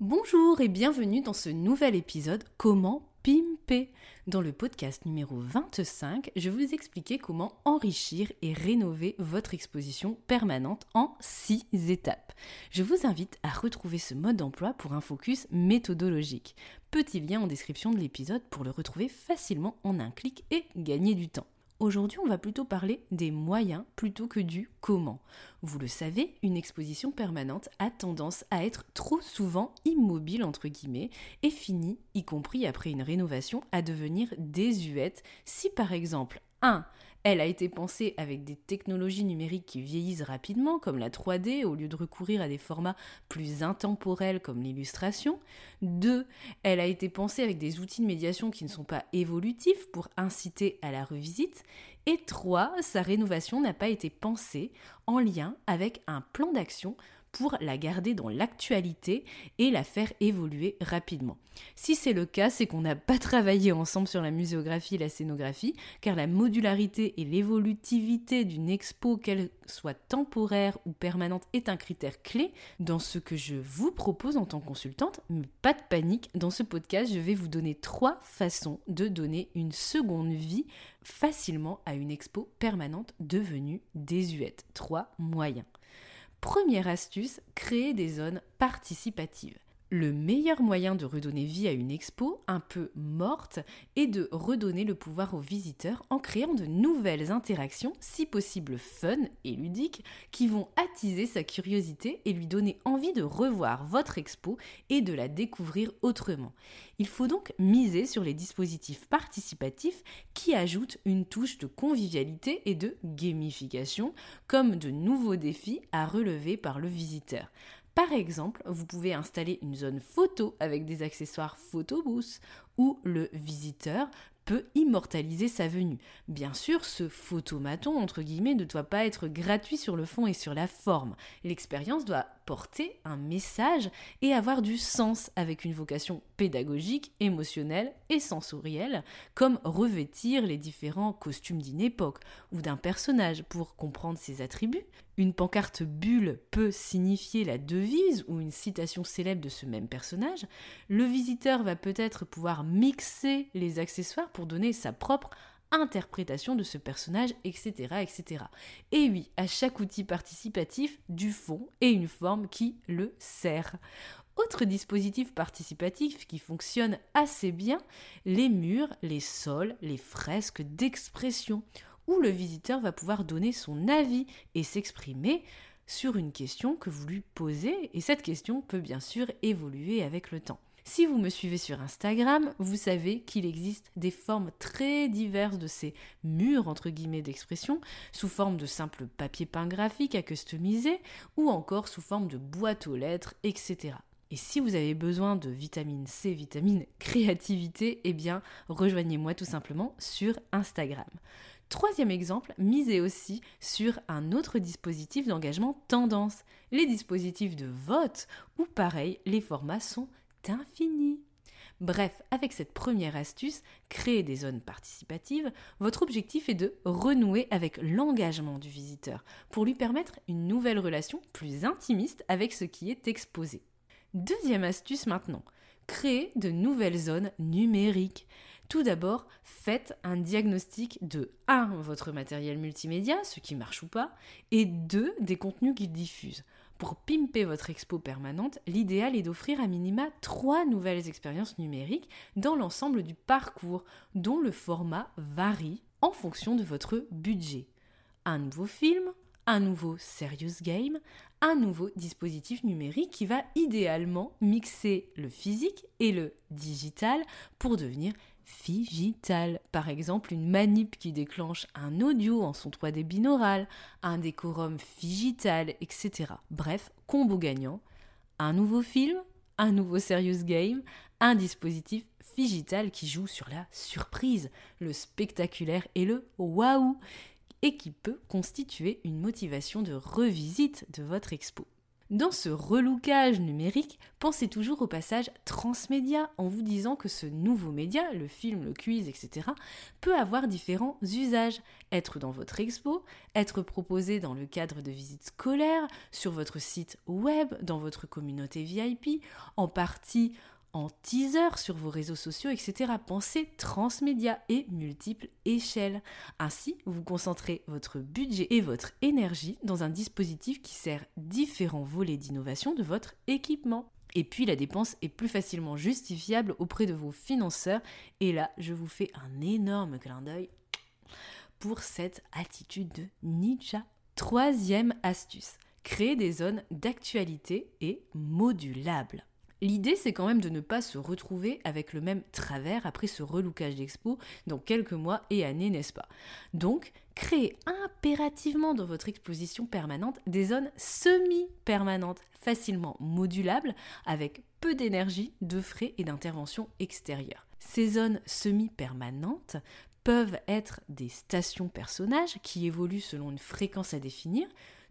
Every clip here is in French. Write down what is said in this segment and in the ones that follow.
Bonjour et bienvenue dans ce nouvel épisode Comment pimper Dans le podcast numéro 25, je vous expliquer comment enrichir et rénover votre exposition permanente en 6 étapes. Je vous invite à retrouver ce mode d'emploi pour un focus méthodologique. Petit lien en description de l'épisode pour le retrouver facilement en un clic et gagner du temps. Aujourd'hui, on va plutôt parler des moyens plutôt que du comment. Vous le savez, une exposition permanente a tendance à être trop souvent immobile entre guillemets et finit, y compris après une rénovation, à devenir désuète si par exemple 1. Elle a été pensée avec des technologies numériques qui vieillissent rapidement, comme la 3D, au lieu de recourir à des formats plus intemporels comme l'illustration. 2. Elle a été pensée avec des outils de médiation qui ne sont pas évolutifs pour inciter à la revisite. Et 3. Sa rénovation n'a pas été pensée en lien avec un plan d'action pour la garder dans l'actualité et la faire évoluer rapidement. Si c'est le cas, c'est qu'on n'a pas travaillé ensemble sur la muséographie et la scénographie, car la modularité et l'évolutivité d'une expo, qu'elle soit temporaire ou permanente, est un critère clé dans ce que je vous propose en tant que consultante. Mais pas de panique, dans ce podcast, je vais vous donner trois façons de donner une seconde vie facilement à une expo permanente devenue désuète. Trois moyens. Première astuce, créer des zones participatives. Le meilleur moyen de redonner vie à une expo un peu morte est de redonner le pouvoir aux visiteurs en créant de nouvelles interactions, si possible fun et ludiques, qui vont attiser sa curiosité et lui donner envie de revoir votre expo et de la découvrir autrement. Il faut donc miser sur les dispositifs participatifs qui ajoutent une touche de convivialité et de gamification, comme de nouveaux défis à relever par le visiteur. Par exemple, vous pouvez installer une zone photo avec des accessoires photobooth où le visiteur peut immortaliser sa venue. Bien sûr, ce photomaton, entre guillemets, ne doit pas être gratuit sur le fond et sur la forme. L'expérience doit porter un message et avoir du sens avec une vocation pédagogique, émotionnelle et sensorielle, comme revêtir les différents costumes d'une époque ou d'un personnage pour comprendre ses attributs. Une pancarte bulle peut signifier la devise ou une citation célèbre de ce même personnage. Le visiteur va peut-être pouvoir mixer les accessoires pour donner sa propre interprétation de ce personnage, etc., etc. Et oui, à chaque outil participatif, du fond et une forme qui le sert. Autre dispositif participatif qui fonctionne assez bien, les murs, les sols, les fresques d'expression, où le visiteur va pouvoir donner son avis et s'exprimer sur une question que vous lui posez, et cette question peut bien sûr évoluer avec le temps. Si vous me suivez sur Instagram, vous savez qu'il existe des formes très diverses de ces murs entre guillemets d'expression, sous forme de simple papier peint graphique à customiser ou encore sous forme de boîte aux lettres, etc. Et si vous avez besoin de vitamine C, vitamine créativité, eh bien rejoignez-moi tout simplement sur Instagram. Troisième exemple, misez aussi sur un autre dispositif d'engagement tendance, les dispositifs de vote, où pareil, les formats sont Bref, avec cette première astuce, créer des zones participatives, votre objectif est de renouer avec l'engagement du visiteur pour lui permettre une nouvelle relation plus intimiste avec ce qui est exposé. Deuxième astuce maintenant, créer de nouvelles zones numériques. Tout d'abord, faites un diagnostic de 1. votre matériel multimédia, ce qui marche ou pas, et 2. des contenus qu'il diffuse. Pour pimper votre expo permanente, l'idéal est d'offrir à minima trois nouvelles expériences numériques dans l'ensemble du parcours, dont le format varie en fonction de votre budget. Un nouveau film, un nouveau Serious Game, un nouveau dispositif numérique qui va idéalement mixer le physique et le digital pour devenir figital. Par exemple, une manip qui déclenche un audio en son 3D binaural, un décorum figital, etc. Bref, combo gagnant. Un nouveau film, un nouveau serious game, un dispositif figital qui joue sur la surprise, le spectaculaire et le waouh, et qui peut constituer une motivation de revisite de votre expo. Dans ce relookage numérique, pensez toujours au passage transmédia en vous disant que ce nouveau média, le film, le quiz, etc., peut avoir différents usages. Être dans votre expo, être proposé dans le cadre de visites scolaires, sur votre site web, dans votre communauté VIP, en partie en teaser sur vos réseaux sociaux, etc. Pensez transmédia et multiples échelles. Ainsi, vous concentrez votre budget et votre énergie dans un dispositif qui sert différents volets d'innovation de votre équipement. Et puis la dépense est plus facilement justifiable auprès de vos financeurs. Et là, je vous fais un énorme clin d'œil pour cette attitude de ninja. Troisième astuce, créer des zones d'actualité et modulables. L'idée, c'est quand même de ne pas se retrouver avec le même travers après ce relookage d'expo dans quelques mois et années, n'est-ce pas? Donc, créez impérativement dans votre exposition permanente des zones semi-permanentes, facilement modulables, avec peu d'énergie, de frais et d'intervention extérieure. Ces zones semi-permanentes peuvent être des stations personnages qui évoluent selon une fréquence à définir,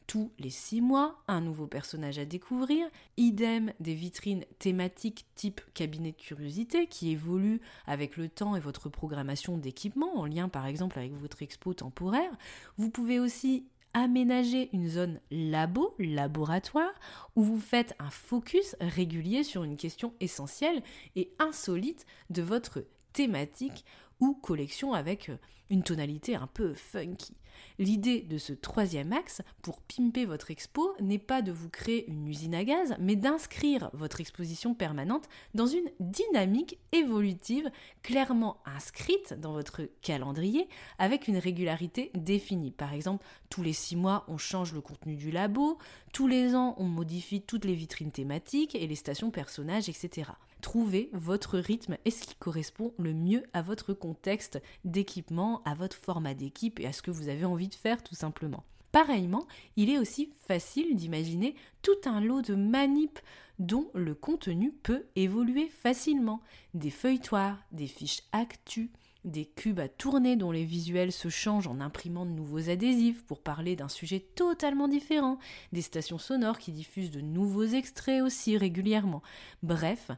tous les six mois, un nouveau personnage à découvrir, idem des vitrines thématiques type cabinet de curiosité qui évoluent avec le temps et votre programmation d'équipement en lien par exemple avec votre expo temporaire. Vous pouvez aussi aménager une zone labo, laboratoire, où vous faites un focus régulier sur une question essentielle et insolite de votre thématique ou collection avec une tonalité un peu funky. L'idée de ce troisième axe pour pimper votre expo n'est pas de vous créer une usine à gaz, mais d'inscrire votre exposition permanente dans une dynamique évolutive clairement inscrite dans votre calendrier avec une régularité définie. Par exemple, tous les six mois, on change le contenu du labo, tous les ans, on modifie toutes les vitrines thématiques et les stations personnages, etc. Trouvez votre rythme et ce qui correspond le mieux à votre contexte d'équipement, à votre format d'équipe et à ce que vous avez envie de faire tout simplement. Pareillement, il est aussi facile d'imaginer tout un lot de manips dont le contenu peut évoluer facilement. Des feuilletoirs, des fiches actus, des cubes à tourner dont les visuels se changent en imprimant de nouveaux adhésifs pour parler d'un sujet totalement différent, des stations sonores qui diffusent de nouveaux extraits aussi régulièrement. Bref,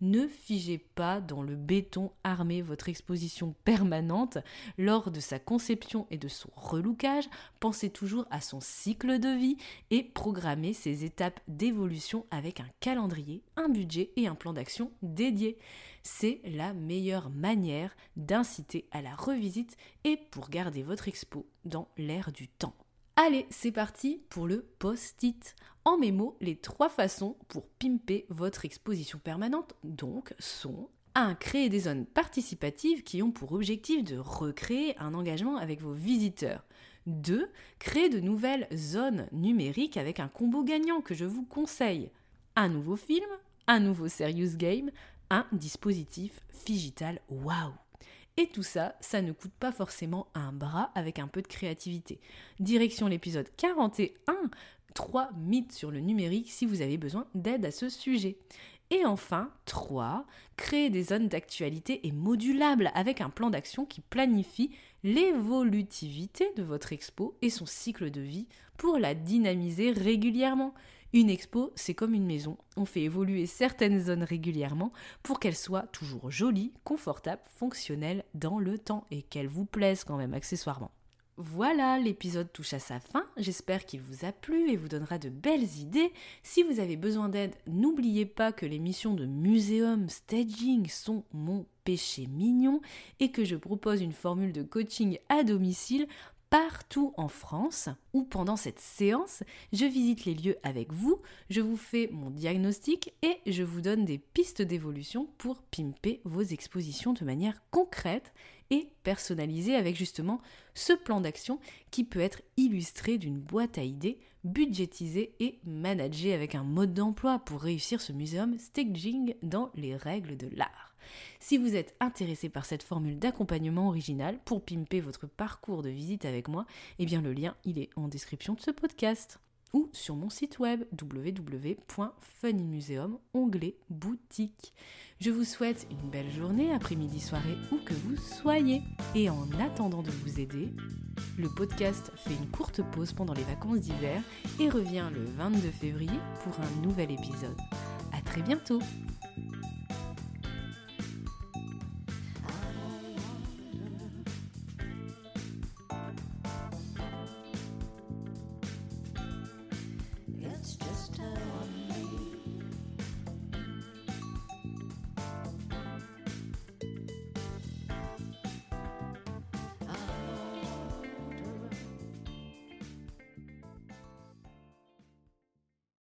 ne figez pas dans le béton armé votre exposition permanente lors de sa conception et de son relookage. Pensez toujours à son cycle de vie et programmez ses étapes d'évolution avec un calendrier, un budget et un plan d'action dédié. C'est la meilleure manière d'inciter à la revisite et pour garder votre expo dans l'air du temps. Allez, c'est parti pour le post-it. En mémo, les trois façons pour pimper votre exposition permanente, donc, sont 1. Créer des zones participatives qui ont pour objectif de recréer un engagement avec vos visiteurs. 2. Créer de nouvelles zones numériques avec un combo gagnant que je vous conseille. Un nouveau film, un nouveau serious game, un dispositif digital waouh et tout ça, ça ne coûte pas forcément un bras avec un peu de créativité. Direction l'épisode 41, 3 mythes sur le numérique si vous avez besoin d'aide à ce sujet. Et enfin, 3. Créer des zones d'actualité et modulables avec un plan d'action qui planifie l'évolutivité de votre expo et son cycle de vie pour la dynamiser régulièrement. Une expo, c'est comme une maison. On fait évoluer certaines zones régulièrement pour qu'elles soient toujours jolies, confortables, fonctionnelles dans le temps et qu'elles vous plaisent quand même accessoirement. Voilà, l'épisode touche à sa fin. J'espère qu'il vous a plu et vous donnera de belles idées. Si vous avez besoin d'aide, n'oubliez pas que les missions de muséum staging sont mon péché mignon et que je propose une formule de coaching à domicile partout en France où pendant cette séance, je visite les lieux avec vous, je vous fais mon diagnostic et je vous donne des pistes d'évolution pour pimper vos expositions de manière concrète et personnalisée avec justement ce plan d'action qui peut être illustré d'une boîte à idées budgétisée et managée avec un mode d'emploi pour réussir ce muséum staging dans les règles de l'art. Si vous êtes intéressé par cette formule d'accompagnement original pour pimper votre parcours de visite avec moi, eh bien le lien il est en description de ce podcast ou sur mon site web www.funnymuseum boutique. Je vous souhaite une belle journée, après-midi, soirée, où que vous soyez. Et en attendant de vous aider, le podcast fait une courte pause pendant les vacances d'hiver et revient le 22 février pour un nouvel épisode. À très bientôt